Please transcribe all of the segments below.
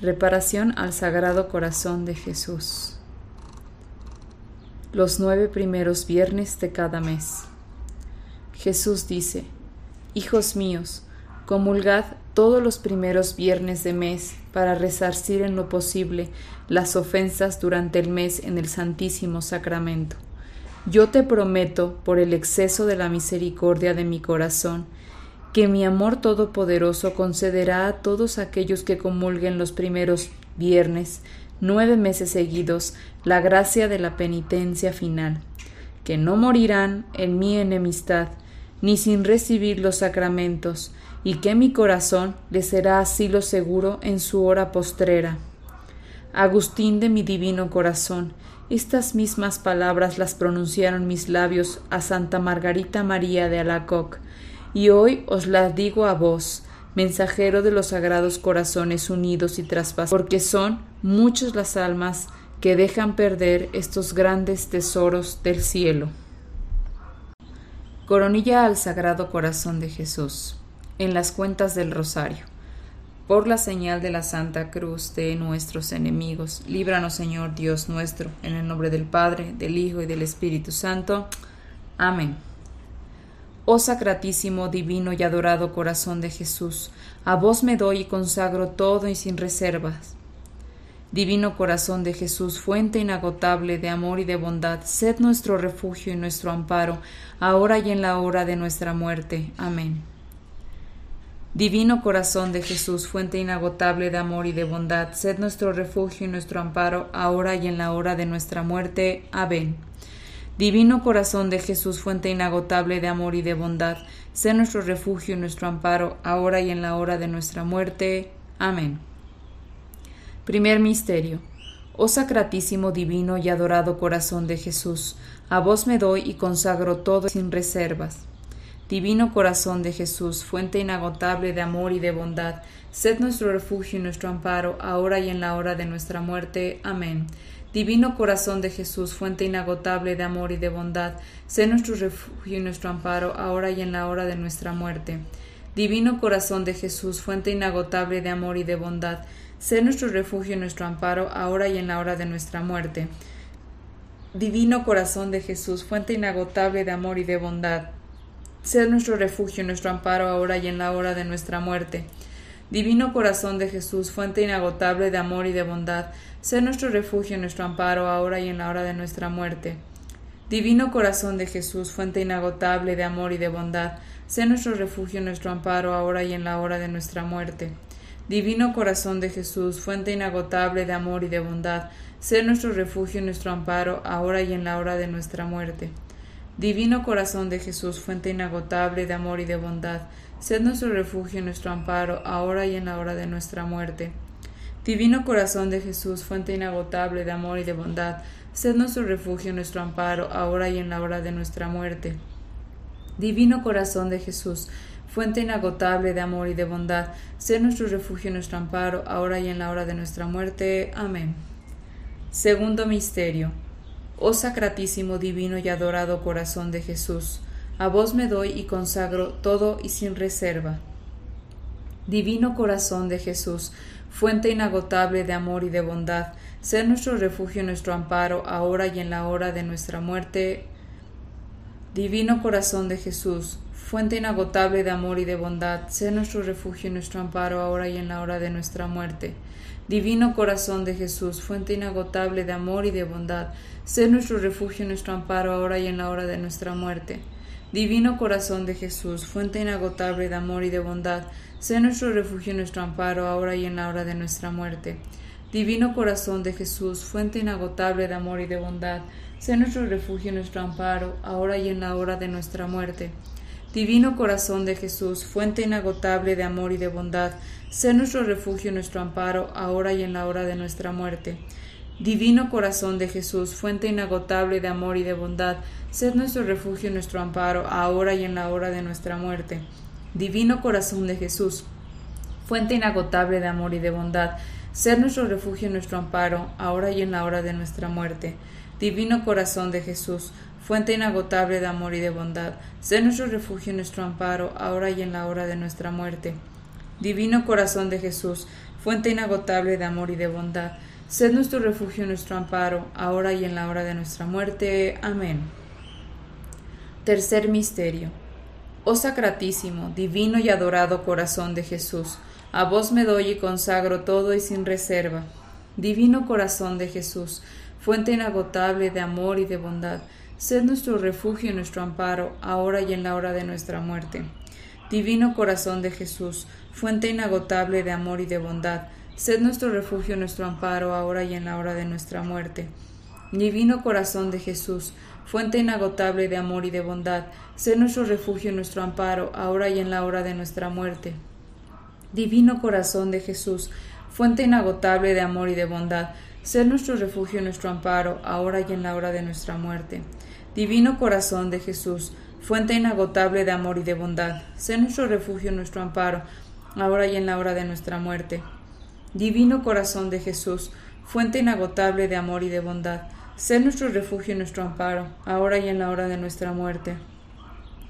Reparación al Sagrado Corazón de Jesús. Los nueve primeros viernes de cada mes. Jesús dice, Hijos míos, comulgad todos los primeros viernes de mes para resarcir en lo posible las ofensas durante el mes en el Santísimo Sacramento. Yo te prometo, por el exceso de la misericordia de mi corazón, que mi amor todopoderoso concederá a todos aquellos que comulguen los primeros viernes, nueve meses seguidos, la gracia de la penitencia final, que no morirán en mi enemistad, ni sin recibir los sacramentos, y que mi corazón les será asilo seguro en su hora postrera. Agustín de mi divino corazón, estas mismas palabras las pronunciaron mis labios a Santa Margarita María de Alacoc, y hoy os las digo a vos, mensajero de los sagrados corazones unidos y traspasados, porque son muchas las almas que dejan perder estos grandes tesoros del cielo. Coronilla al Sagrado Corazón de Jesús, en las cuentas del Rosario. Por la señal de la Santa Cruz de nuestros enemigos, líbranos Señor Dios nuestro, en el nombre del Padre, del Hijo y del Espíritu Santo. Amén. Oh sacratísimo, divino y adorado corazón de Jesús, a vos me doy y consagro todo y sin reservas. Divino corazón de Jesús, fuente inagotable de amor y de bondad, sed nuestro refugio y nuestro amparo, ahora y en la hora de nuestra muerte. Amén. Divino corazón de Jesús, fuente inagotable de amor y de bondad, sed nuestro refugio y nuestro amparo, ahora y en la hora de nuestra muerte. Amén. Divino corazón de Jesús, fuente inagotable de amor y de bondad, sé nuestro refugio y nuestro amparo, ahora y en la hora de nuestra muerte. Amén. Primer Misterio. Oh sacratísimo, divino y adorado corazón de Jesús, a vos me doy y consagro todo sin reservas. Divino corazón de Jesús, fuente inagotable de amor y de bondad, sed nuestro refugio y nuestro amparo, ahora y en la hora de nuestra muerte. Amén. Divino corazón de Jesús, fuente inagotable de amor y de bondad, sé nuestro refugio y nuestro amparo, ahora y en la hora de nuestra muerte. Divino corazón de Jesús, fuente inagotable de amor y de bondad, sé nuestro refugio y nuestro amparo, ahora y en la hora de nuestra muerte. Divino corazón de Jesús, fuente inagotable de amor y de bondad, sé nuestro refugio y nuestro amparo, ahora y en la hora de nuestra muerte. Divino corazón de Jesús, fuente inagotable de amor y de bondad, Sé nuestro refugio y nuestro amparo ahora y en la hora de nuestra muerte. Divino corazón de Jesús, fuente inagotable de amor y de bondad, sé nuestro refugio y nuestro amparo ahora y en la hora de nuestra muerte. Divino corazón de Jesús, fuente inagotable de amor y de bondad, sé nuestro refugio y nuestro amparo ahora y en la hora de nuestra muerte. Divino corazón de Jesús, fuente inagotable de amor y de bondad, sé nuestro refugio y nuestro amparo ahora y en la hora de nuestra muerte. Divino corazón de Jesús, fuente inagotable de amor y de bondad, sed nuestro refugio, nuestro amparo, ahora y en la hora de nuestra muerte. Divino corazón de Jesús, fuente inagotable de amor y de bondad, sed nuestro refugio, nuestro amparo, ahora y en la hora de nuestra muerte. Amén. Segundo Misterio. Oh sacratísimo, divino y adorado corazón de Jesús, a vos me doy y consagro todo y sin reserva. Divino corazón de Jesús, fuente inagotable de amor y de bondad, sé nuestro refugio y nuestro amparo, ahora y en la hora de nuestra muerte. Divino corazón de Jesús, fuente inagotable de amor y de bondad, sé nuestro refugio y nuestro amparo, ahora y en la hora de nuestra muerte. Divino corazón de Jesús, fuente inagotable de amor y de bondad, sé nuestro refugio y nuestro amparo, ahora y en la hora de nuestra muerte. Divino corazón de Jesús, fuente inagotable de amor y de bondad, Sé nuestro refugio y nuestro amparo, ahora y en la hora de nuestra muerte. Divino corazón de Jesús, fuente inagotable de amor y de bondad, sé nuestro refugio y nuestro amparo, ahora y en la hora de nuestra muerte. Divino corazón de Jesús, fuente inagotable de amor y de bondad, sé nuestro refugio y nuestro amparo, ahora y en la hora de nuestra muerte. Divino corazón de Jesús, fuente inagotable de amor y de bondad, sed nuestro refugio y nuestro amparo, ahora y en la hora de nuestra muerte. Divino corazón de Jesús, fuente inagotable de amor y de bondad, sed nuestro refugio y nuestro amparo, ahora y en la hora de nuestra muerte. Divino corazón de Jesús, fuente inagotable de amor y de bondad, sé nuestro refugio y nuestro amparo, ahora y en la hora de nuestra muerte. Divino corazón de Jesús, fuente inagotable de amor y de bondad, sed nuestro refugio y nuestro amparo, ahora y en la hora de nuestra muerte. Amén. Tercer misterio. Oh sacratísimo, divino y adorado corazón de Jesús, a vos me doy y consagro todo y sin reserva. Divino corazón de Jesús, fuente inagotable de amor y de bondad, Sed nuestro refugio y nuestro amparo, ahora y en la hora de nuestra muerte. Divino corazón de Jesús, fuente inagotable de amor y de bondad, sed nuestro refugio nuestro amparo, ahora y en la hora de nuestra muerte. Divino corazón de Jesús, fuente inagotable de amor y de bondad, sed nuestro refugio nuestro amparo, ahora y en la hora de nuestra muerte. Divino corazón de Jesús, fuente inagotable de amor y de bondad, sed nuestro refugio nuestro amparo, ahora y en la hora de nuestra muerte. Divino corazón de Jesús, fuente inagotable de amor y de bondad, sé nuestro refugio nuestro amparo, ahora y en la hora de nuestra muerte. Divino corazón de Jesús, fuente inagotable de amor y de bondad, sé nuestro refugio y nuestro amparo, ahora y en la hora de nuestra muerte.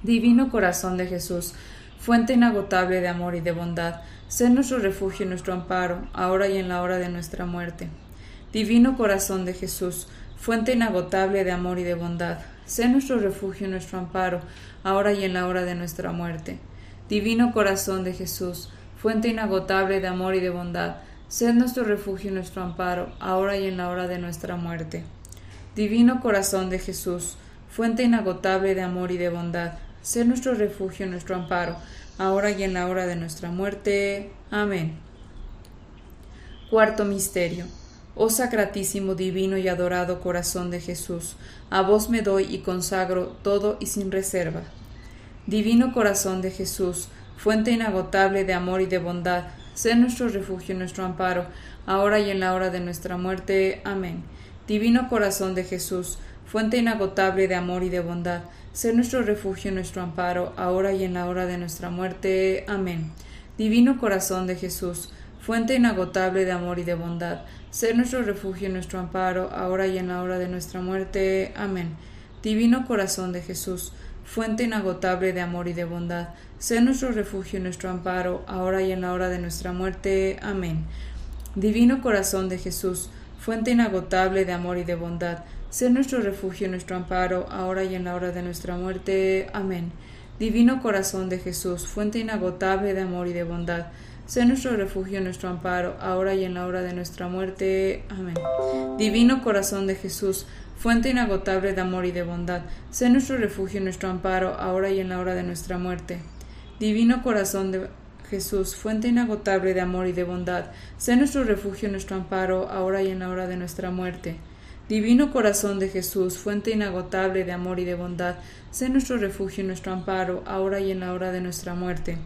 Divino corazón de Jesús, fuente inagotable de amor y de bondad, sé nuestro refugio y nuestro amparo, ahora y en la hora de nuestra muerte. Divino corazón de Jesús, fuente inagotable de amor y de bondad, Sé nuestro refugio y nuestro amparo, ahora y en la hora de nuestra muerte. Divino corazón de Jesús, fuente inagotable de amor y de bondad, sé nuestro refugio y nuestro amparo, ahora y en la hora de nuestra muerte. Divino corazón de Jesús, fuente inagotable de amor y de bondad, sé nuestro refugio y nuestro amparo, ahora y en la hora de nuestra muerte. Amén. Cuarto Misterio Oh sacratísimo, divino y adorado corazón de Jesús, a vos me doy y consagro todo y sin reserva. Divino corazón de Jesús, fuente inagotable de amor y de bondad, sé nuestro refugio y nuestro amparo, ahora y en la hora de nuestra muerte. Amén. Divino corazón de Jesús, fuente inagotable de amor y de bondad, sé nuestro refugio y nuestro amparo, ahora y en la hora de nuestra muerte. Amén. Divino corazón de Jesús, fuente inagotable de amor y de bondad, ser nuestro refugio y nuestro amparo, ahora y en la hora de nuestra muerte. Amén. Divino corazón de Jesús, fuente inagotable de amor y de bondad, sé nuestro refugio y nuestro amparo, ahora y en la hora de nuestra muerte. Amén. Divino corazón de Jesús, fuente inagotable de amor y de bondad, sé nuestro refugio y nuestro amparo, ahora y en la hora de nuestra muerte. Amén. Divino corazón de Jesús, fuente inagotable de amor y de bondad, Sé nuestro refugio, nuestro amparo, ahora y en la hora de nuestra muerte. Amén. Divino corazón de Jesús, fuente inagotable de amor y de bondad, sé nuestro refugio, nuestro amparo, ahora y en la hora de nuestra muerte. Divino corazón de Jesús, fuente inagotable de amor y de bondad, sé nuestro refugio, nuestro amparo, ahora y en la hora de nuestra muerte. Divino corazón de Jesús, fuente inagotable de amor y de bondad, sé nuestro refugio, nuestro amparo, ahora y en la hora de nuestra muerte.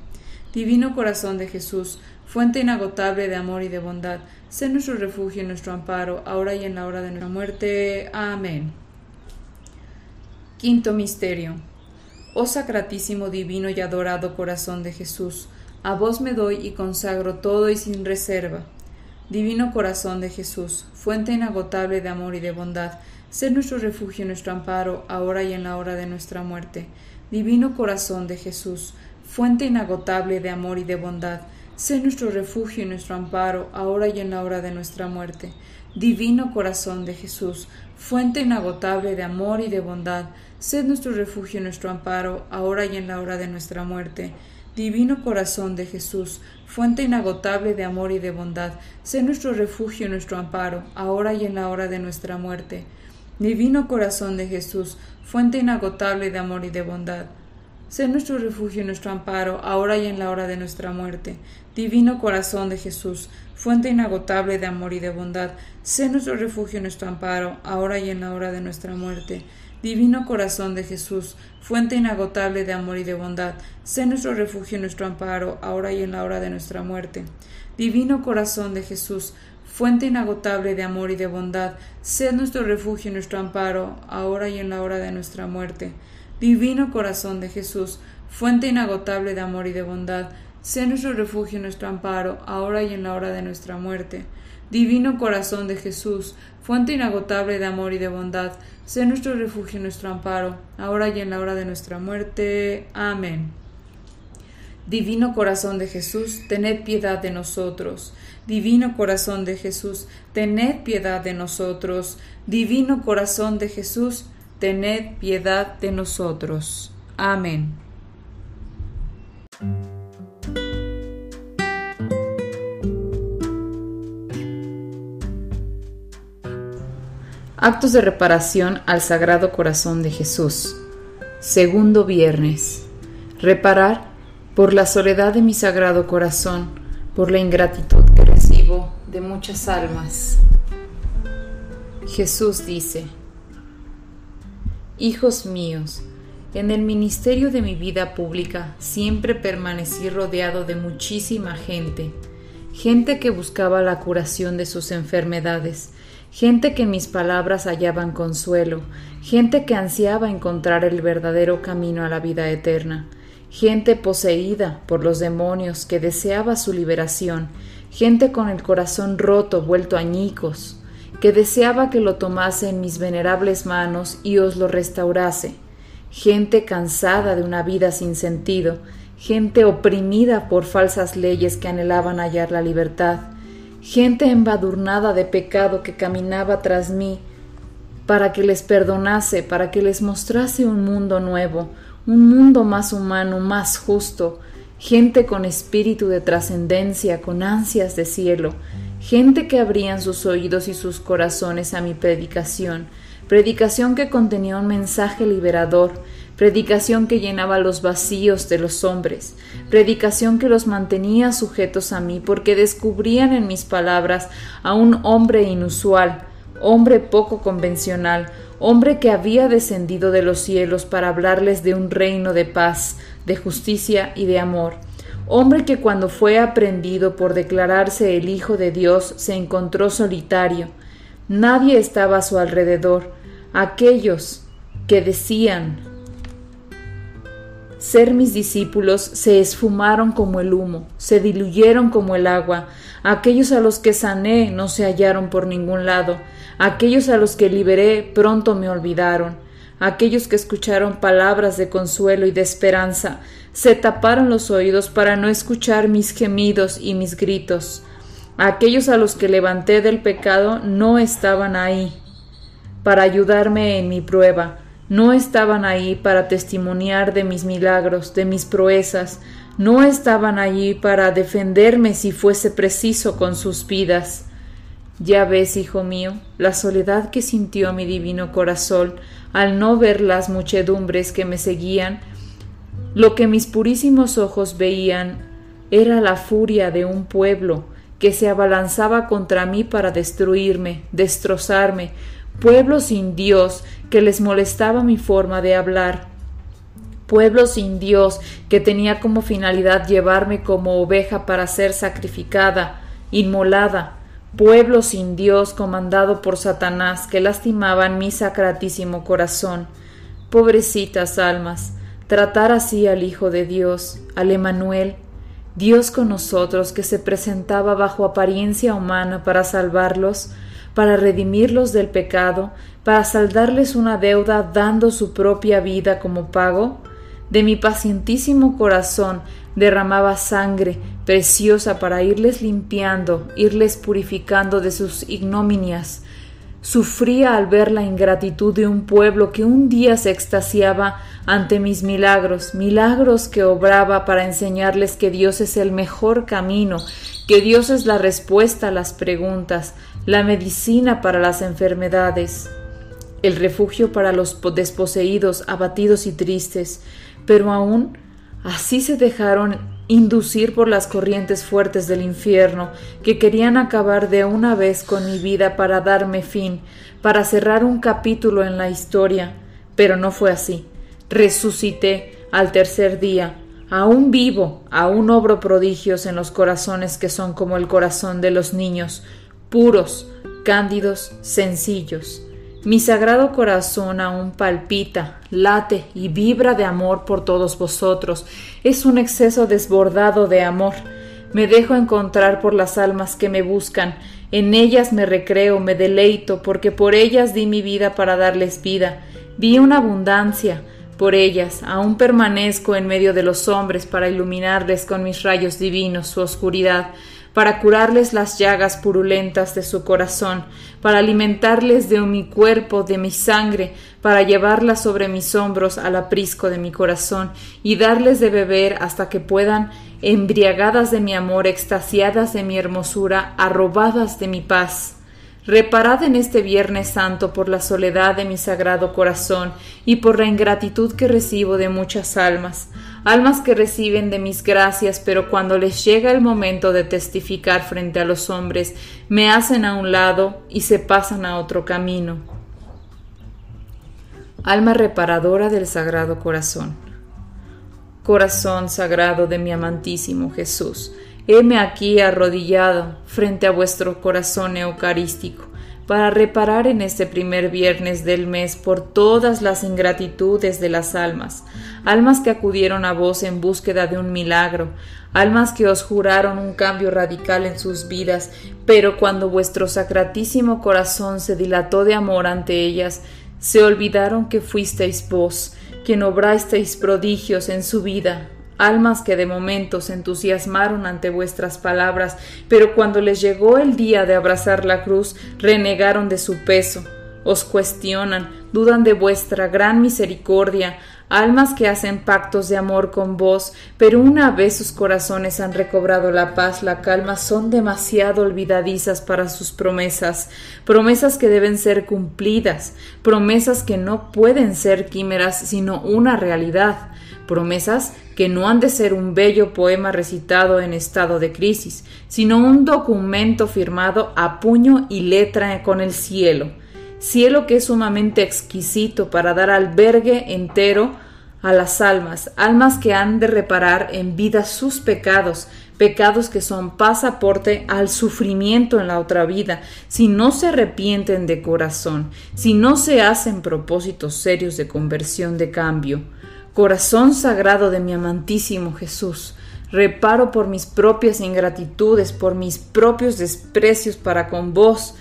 Divino corazón de Jesús, fuente inagotable de amor y de bondad, sé nuestro refugio y nuestro amparo, ahora y en la hora de nuestra muerte. Amén. Quinto Misterio. Oh sacratísimo, divino y adorado corazón de Jesús, a vos me doy y consagro todo y sin reserva. Divino corazón de Jesús, fuente inagotable de amor y de bondad, sé nuestro refugio y nuestro amparo, ahora y en la hora de nuestra muerte. Divino corazón de Jesús, fuente inagotable de amor y de bondad, sé nuestro refugio y nuestro amparo, ahora y en la hora de nuestra muerte. Divino corazón de Jesús, fuente inagotable de amor y de bondad, sé nuestro refugio y nuestro amparo, ahora y en la hora de nuestra muerte. Divino corazón de Jesús, fuente inagotable de amor y de bondad, sé nuestro refugio y nuestro amparo, ahora y en la hora de nuestra muerte. Divino corazón de Jesús, fuente inagotable de amor y de bondad, Sé nuestro refugio y nuestro amparo, ahora y en la hora de nuestra muerte. Divino corazón de Jesús, fuente inagotable de amor y de bondad, sé nuestro refugio y nuestro amparo, ahora y en la hora de nuestra muerte. Divino corazón de Jesús, fuente inagotable de amor y de bondad, sé nuestro refugio y nuestro amparo, ahora y en la hora de nuestra muerte. Divino corazón de Jesús, fuente inagotable de amor y de bondad, sé nuestro refugio y nuestro amparo, ahora y en la hora de nuestra muerte. Divino corazón de Jesús, fuente inagotable de amor y de bondad, sé nuestro refugio y nuestro amparo, ahora y en la hora de nuestra muerte. Divino corazón de Jesús, fuente inagotable de amor y de bondad, sé nuestro refugio y nuestro amparo, ahora y en la hora de nuestra muerte. Amén. Divino corazón de Jesús, tened piedad de nosotros. Divino corazón de Jesús, tened piedad de nosotros. Divino corazón de Jesús, tened piedad de nosotros. Amén. Actos de reparación al Sagrado Corazón de Jesús. Segundo viernes. Reparar por la soledad de mi Sagrado Corazón, por la ingratitud que recibo de muchas almas. Jesús dice, Hijos míos, en el ministerio de mi vida pública siempre permanecí rodeado de muchísima gente, gente que buscaba la curación de sus enfermedades, gente que mis palabras hallaban consuelo, gente que ansiaba encontrar el verdadero camino a la vida eterna, gente poseída por los demonios que deseaba su liberación, gente con el corazón roto vuelto añicos, que deseaba que lo tomase en mis venerables manos y os lo restaurase, gente cansada de una vida sin sentido, gente oprimida por falsas leyes que anhelaban hallar la libertad, gente embadurnada de pecado que caminaba tras mí, para que les perdonase, para que les mostrase un mundo nuevo, un mundo más humano, más justo, gente con espíritu de trascendencia, con ansias de cielo, gente que abrían sus oídos y sus corazones a mi predicación, predicación que contenía un mensaje liberador, predicación que llenaba los vacíos de los hombres, predicación que los mantenía sujetos a mí, porque descubrían en mis palabras a un hombre inusual, hombre poco convencional, hombre que había descendido de los cielos para hablarles de un reino de paz, de justicia y de amor, hombre que cuando fue aprendido por declararse el Hijo de Dios se encontró solitario, nadie estaba a su alrededor, aquellos que decían ser mis discípulos se esfumaron como el humo, se diluyeron como el agua. Aquellos a los que sané no se hallaron por ningún lado. Aquellos a los que liberé pronto me olvidaron. Aquellos que escucharon palabras de consuelo y de esperanza se taparon los oídos para no escuchar mis gemidos y mis gritos. Aquellos a los que levanté del pecado no estaban ahí para ayudarme en mi prueba no estaban ahí para testimoniar de mis milagros, de mis proezas, no estaban allí para defenderme si fuese preciso con sus vidas. Ya ves, hijo mío, la soledad que sintió mi divino corazón al no ver las muchedumbres que me seguían. Lo que mis purísimos ojos veían era la furia de un pueblo que se abalanzaba contra mí para destruirme, destrozarme, pueblo sin Dios que les molestaba mi forma de hablar, pueblo sin Dios que tenía como finalidad llevarme como oveja para ser sacrificada, inmolada, pueblo sin Dios comandado por Satanás que lastimaban mi sacratísimo corazón. Pobrecitas almas, tratar así al Hijo de Dios, al Emanuel, Dios con nosotros que se presentaba bajo apariencia humana para salvarlos, para redimirlos del pecado, para saldarles una deuda dando su propia vida como pago? De mi pacientísimo corazón derramaba sangre preciosa para irles limpiando, irles purificando de sus ignominias. Sufría al ver la ingratitud de un pueblo que un día se extasiaba ante mis milagros, milagros que obraba para enseñarles que Dios es el mejor camino, que Dios es la respuesta a las preguntas, la medicina para las enfermedades, el refugio para los desposeídos, abatidos y tristes, pero aún así se dejaron inducir por las corrientes fuertes del infierno, que querían acabar de una vez con mi vida para darme fin, para cerrar un capítulo en la historia, Pero no fue así. Resucité al tercer día, aún vivo, aún obro prodigios en los corazones que son como el corazón de los niños, puros, cándidos, sencillos. Mi sagrado corazón aún palpita, late y vibra de amor por todos vosotros. Es un exceso desbordado de amor. Me dejo encontrar por las almas que me buscan. En ellas me recreo, me deleito, porque por ellas di mi vida para darles vida. Vi una abundancia. Por ellas aún permanezco en medio de los hombres para iluminarles con mis rayos divinos su oscuridad para curarles las llagas purulentas de su corazón, para alimentarles de mi cuerpo, de mi sangre, para llevarlas sobre mis hombros al aprisco de mi corazón y darles de beber hasta que puedan, embriagadas de mi amor, extasiadas de mi hermosura, arrobadas de mi paz. Reparad en este Viernes Santo por la soledad de mi sagrado corazón y por la ingratitud que recibo de muchas almas almas que reciben de mis gracias, pero cuando les llega el momento de testificar frente a los hombres, me hacen a un lado y se pasan a otro camino. Alma reparadora del Sagrado Corazón. Corazón sagrado de mi amantísimo Jesús, heme aquí arrodillado frente a vuestro corazón eucarístico para reparar en este primer viernes del mes por todas las ingratitudes de las almas, almas que acudieron a vos en búsqueda de un milagro, almas que os juraron un cambio radical en sus vidas, pero cuando vuestro sacratísimo corazón se dilató de amor ante ellas, se olvidaron que fuisteis vos, quien obrasteis prodigios en su vida, almas que de momento se entusiasmaron ante vuestras palabras, pero cuando les llegó el día de abrazar la cruz, renegaron de su peso, os cuestionan, dudan de vuestra gran misericordia, almas que hacen pactos de amor con vos, pero una vez sus corazones han recobrado la paz, la calma, son demasiado olvidadizas para sus promesas, promesas que deben ser cumplidas, promesas que no pueden ser químeras, sino una realidad, promesas que no han de ser un bello poema recitado en estado de crisis, sino un documento firmado a puño y letra con el cielo, cielo que es sumamente exquisito para dar albergue entero a las almas, almas que han de reparar en vida sus pecados, pecados que son pasaporte al sufrimiento en la otra vida, si no se arrepienten de corazón, si no se hacen propósitos serios de conversión de cambio. Corazón sagrado de mi amantísimo Jesús, reparo por mis propias ingratitudes, por mis propios desprecios para con vos.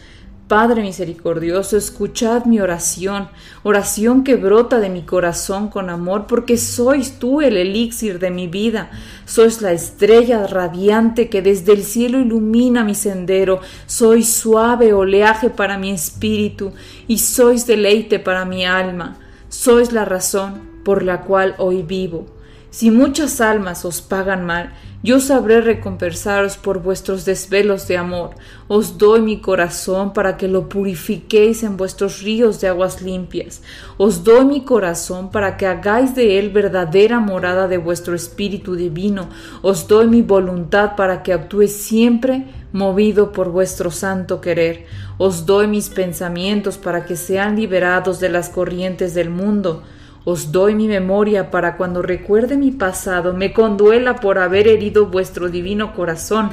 Padre misericordioso, escuchad mi oración, oración que brota de mi corazón con amor, porque sois tú el elixir de mi vida, sois la estrella radiante que desde el cielo ilumina mi sendero, sois suave oleaje para mi espíritu y sois deleite para mi alma, sois la razón por la cual hoy vivo. Si muchas almas os pagan mal, yo sabré recompensaros por vuestros desvelos de amor. Os doy mi corazón para que lo purifiquéis en vuestros ríos de aguas limpias. Os doy mi corazón para que hagáis de él verdadera morada de vuestro espíritu divino. Os doy mi voluntad para que actúe siempre movido por vuestro santo querer. Os doy mis pensamientos para que sean liberados de las corrientes del mundo. Os doy mi memoria para cuando recuerde mi pasado, me conduela por haber herido vuestro divino corazón.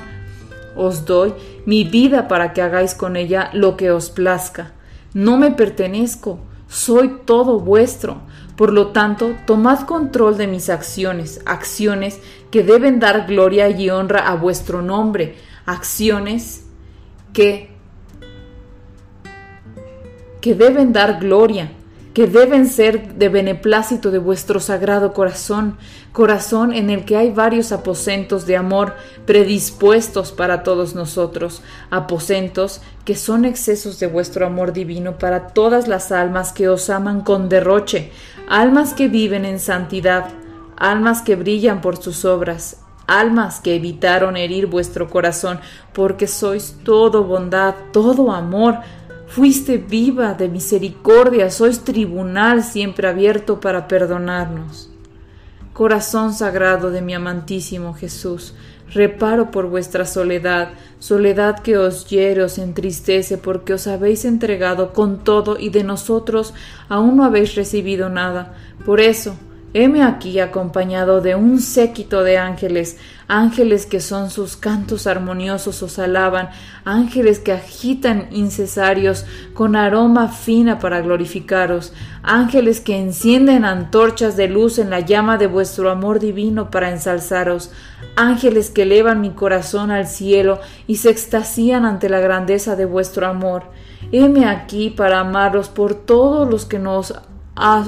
Os doy mi vida para que hagáis con ella lo que os plazca. No me pertenezco, soy todo vuestro. Por lo tanto, tomad control de mis acciones, acciones que deben dar gloria y honra a vuestro nombre, acciones que que deben dar gloria que deben ser de beneplácito de vuestro sagrado corazón, corazón en el que hay varios aposentos de amor predispuestos para todos nosotros, aposentos que son excesos de vuestro amor divino para todas las almas que os aman con derroche, almas que viven en santidad, almas que brillan por sus obras, almas que evitaron herir vuestro corazón, porque sois todo bondad, todo amor, Fuiste viva de misericordia, sois tribunal siempre abierto para perdonarnos. Corazón sagrado de mi amantísimo Jesús, reparo por vuestra soledad, soledad que os hiere, os entristece, porque os habéis entregado con todo y de nosotros aún no habéis recibido nada. Por eso, heme aquí acompañado de un séquito de ángeles, ángeles que son sus cantos armoniosos os alaban, ángeles que agitan incesarios con aroma fina para glorificaros, ángeles que encienden antorchas de luz en la llama de vuestro amor divino para ensalzaros, ángeles que elevan mi corazón al cielo y se extasían ante la grandeza de vuestro amor. Heme aquí para amaros por todos los que nos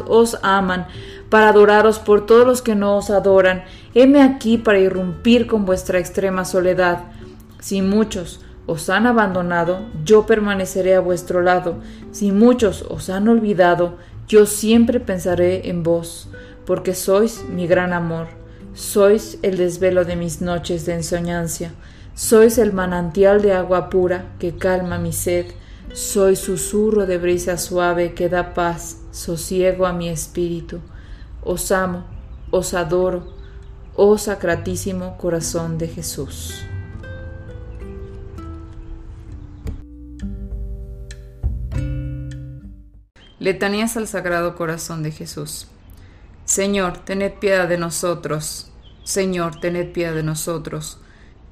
os aman, para adoraros por todos los que no os adoran. Heme aquí para irrumpir con vuestra extrema soledad. Si muchos os han abandonado, yo permaneceré a vuestro lado. Si muchos os han olvidado, yo siempre pensaré en vos, porque sois mi gran amor. Sois el desvelo de mis noches de ensoñancia. Sois el manantial de agua pura que calma mi sed. Soy susurro de brisa suave que da paz, sosiego a mi espíritu. Os amo, os adoro, oh sacratísimo corazón de Jesús. Letanías al Sagrado Corazón de Jesús. Señor, tened piedad de nosotros. Señor, tened piedad de nosotros.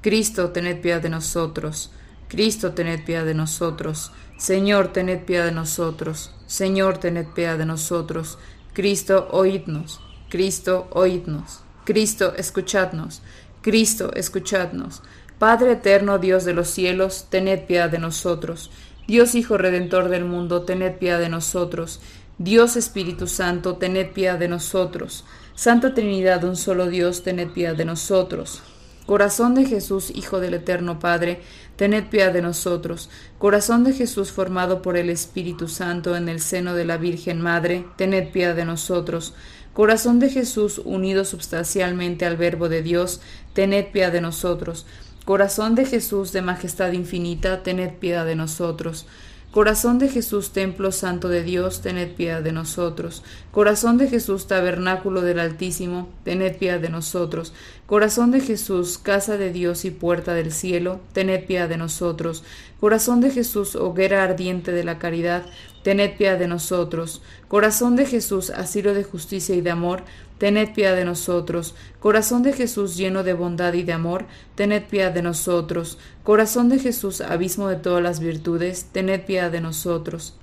Cristo, tened piedad de nosotros. Cristo, tened piedad de nosotros. Señor, tened piedad de nosotros. Señor, tened piedad de nosotros. Cristo, oídnos. Cristo, oídnos. Cristo, escuchadnos. Cristo, escuchadnos. Padre eterno, Dios de los cielos, tened piedad de nosotros. Dios Hijo Redentor del mundo, tened piedad de nosotros. Dios Espíritu Santo, tened piedad de nosotros. Santa Trinidad, un solo Dios, tened piedad de nosotros. Corazón de Jesús, Hijo del Eterno Padre, tened piedad de nosotros. Corazón de Jesús formado por el Espíritu Santo en el seno de la Virgen Madre, tened piedad de nosotros. Corazón de Jesús unido substancialmente al Verbo de Dios, tened piedad de nosotros. Corazón de Jesús de majestad infinita, tened piedad de nosotros. Corazón de Jesús, templo santo de Dios, tened piedad de nosotros. Corazón de Jesús, tabernáculo del Altísimo, tened piedad de nosotros. Corazón de Jesús, casa de Dios y puerta del cielo, tened piedad de nosotros. Corazón de Jesús, hoguera ardiente de la caridad, tened piedad de nosotros. Corazón de Jesús, asilo de justicia y de amor, tened piedad de nosotros. Corazón de Jesús lleno de bondad y de amor, tened piedad de nosotros. Corazón de Jesús, abismo de todas las virtudes, tened piedad de nosotros.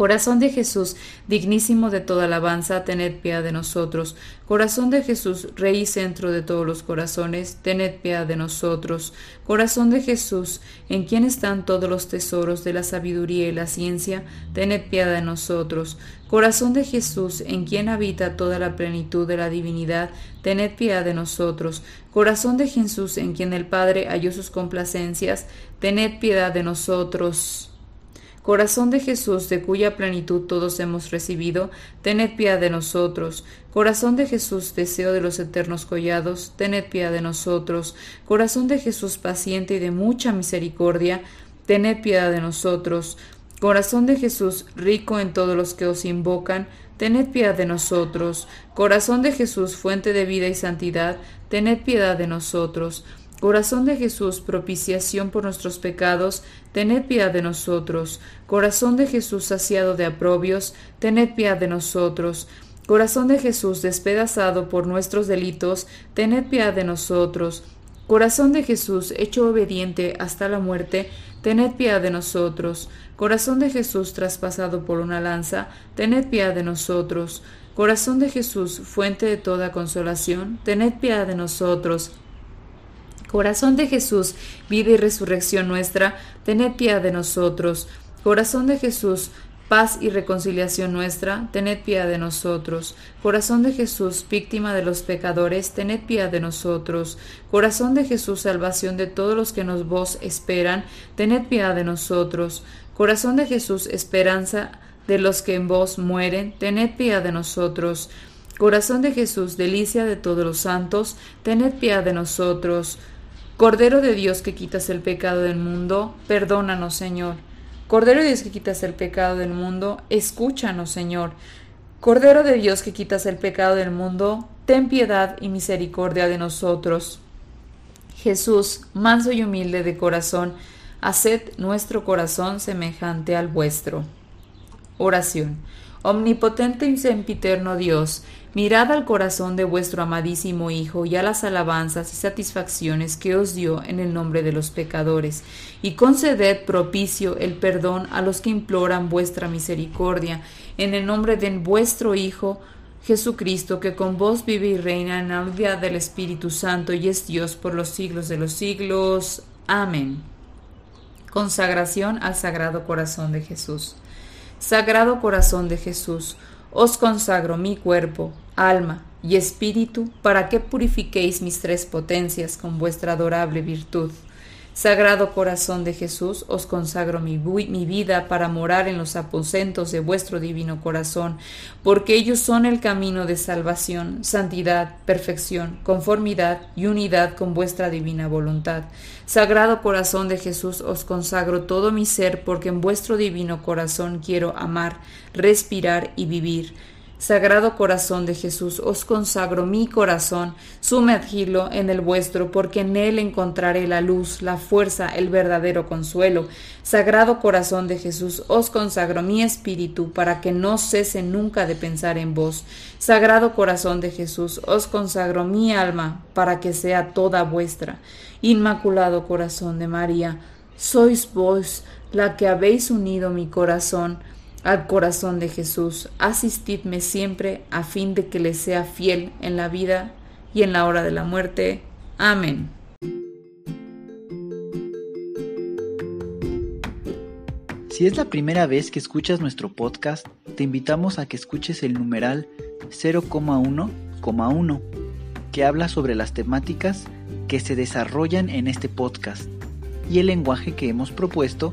Corazón de Jesús, dignísimo de toda alabanza, tened piedad de nosotros. Corazón de Jesús, Rey y centro de todos los corazones, tened piedad de nosotros. Corazón de Jesús, en quien están todos los tesoros de la sabiduría y la ciencia, tened piedad de nosotros. Corazón de Jesús, en quien habita toda la plenitud de la divinidad, tened piedad de nosotros. Corazón de Jesús, en quien el Padre halló sus complacencias, tened piedad de nosotros. Corazón de Jesús, de cuya plenitud todos hemos recibido, tened piedad de nosotros. Corazón de Jesús, deseo de los eternos collados, tened piedad de nosotros. Corazón de Jesús, paciente y de mucha misericordia, tened piedad de nosotros. Corazón de Jesús, rico en todos los que os invocan, tened piedad de nosotros. Corazón de Jesús, fuente de vida y santidad, tened piedad de nosotros. Corazón de Jesús, propiciación por nuestros pecados, tened piedad de nosotros. Corazón de Jesús, saciado de aprobios, tened piedad de nosotros. Corazón de Jesús, despedazado por nuestros delitos, tened piedad de nosotros. Corazón de Jesús, hecho obediente hasta la muerte, tened piedad de nosotros. Corazón de Jesús, traspasado por una lanza, tened piedad de nosotros. Corazón de Jesús, fuente de toda consolación, tened piedad de nosotros. Corazón de Jesús, vida y resurrección nuestra, tened piedad de nosotros. Corazón de Jesús, paz y reconciliación nuestra, tened piedad de nosotros. Corazón de Jesús, víctima de los pecadores, tened piedad de nosotros. Corazón de Jesús, salvación de todos los que nos vos esperan, tened piedad de nosotros. Corazón de Jesús, esperanza de los que en vos mueren, tened piedad de nosotros. Corazón de Jesús, delicia de todos los santos, tened piedad de nosotros. Cordero de Dios que quitas el pecado del mundo, perdónanos, Señor. Cordero de Dios que quitas el pecado del mundo, escúchanos, Señor. Cordero de Dios que quitas el pecado del mundo, ten piedad y misericordia de nosotros. Jesús, manso y humilde de corazón, haced nuestro corazón semejante al vuestro. Oración. Omnipotente y sempiterno Dios, mirad al corazón de vuestro amadísimo Hijo y a las alabanzas y satisfacciones que os dio en el nombre de los pecadores, y conceded propicio el perdón a los que imploran vuestra misericordia, en el nombre de vuestro Hijo, Jesucristo, que con vos vive y reina en la unidad del Espíritu Santo y es Dios por los siglos de los siglos. Amén. Consagración al Sagrado Corazón de Jesús. Sagrado Corazón de Jesús, os consagro mi cuerpo, alma y espíritu para que purifiquéis mis tres potencias con vuestra adorable virtud Sagrado corazón de Jesús, os consagro mi, mi, vida para morar en los aposentos de vuestro divino corazón, porque ellos son el camino de salvación, santidad, perfección, conformidad y unidad con vuestra divina voluntad. Sagrado corazón de Jesús, os consagro todo mi ser, porque en vuestro divino corazón quiero amar, respirar y vivir. Sagrado corazón de Jesús, os consagro mi corazón, sumergidlo en el vuestro, porque en él encontraré la luz, la fuerza, el verdadero consuelo. Sagrado corazón de Jesús, os consagro mi espíritu, para que no cese nunca de pensar en vos. Sagrado corazón de Jesús, os consagro mi alma, para que sea toda vuestra. Inmaculado corazón de María, sois vos la que habéis unido mi corazón al corazón de Jesús. Asistidme siempre a fin de que le sea fiel en la vida y en la hora de la muerte. Amén. Si es la primera vez que escuchas nuestro podcast, te invitamos a que escuches el numeral 0,1,1, que habla sobre las temáticas que se desarrollan en este podcast y el lenguaje que hemos propuesto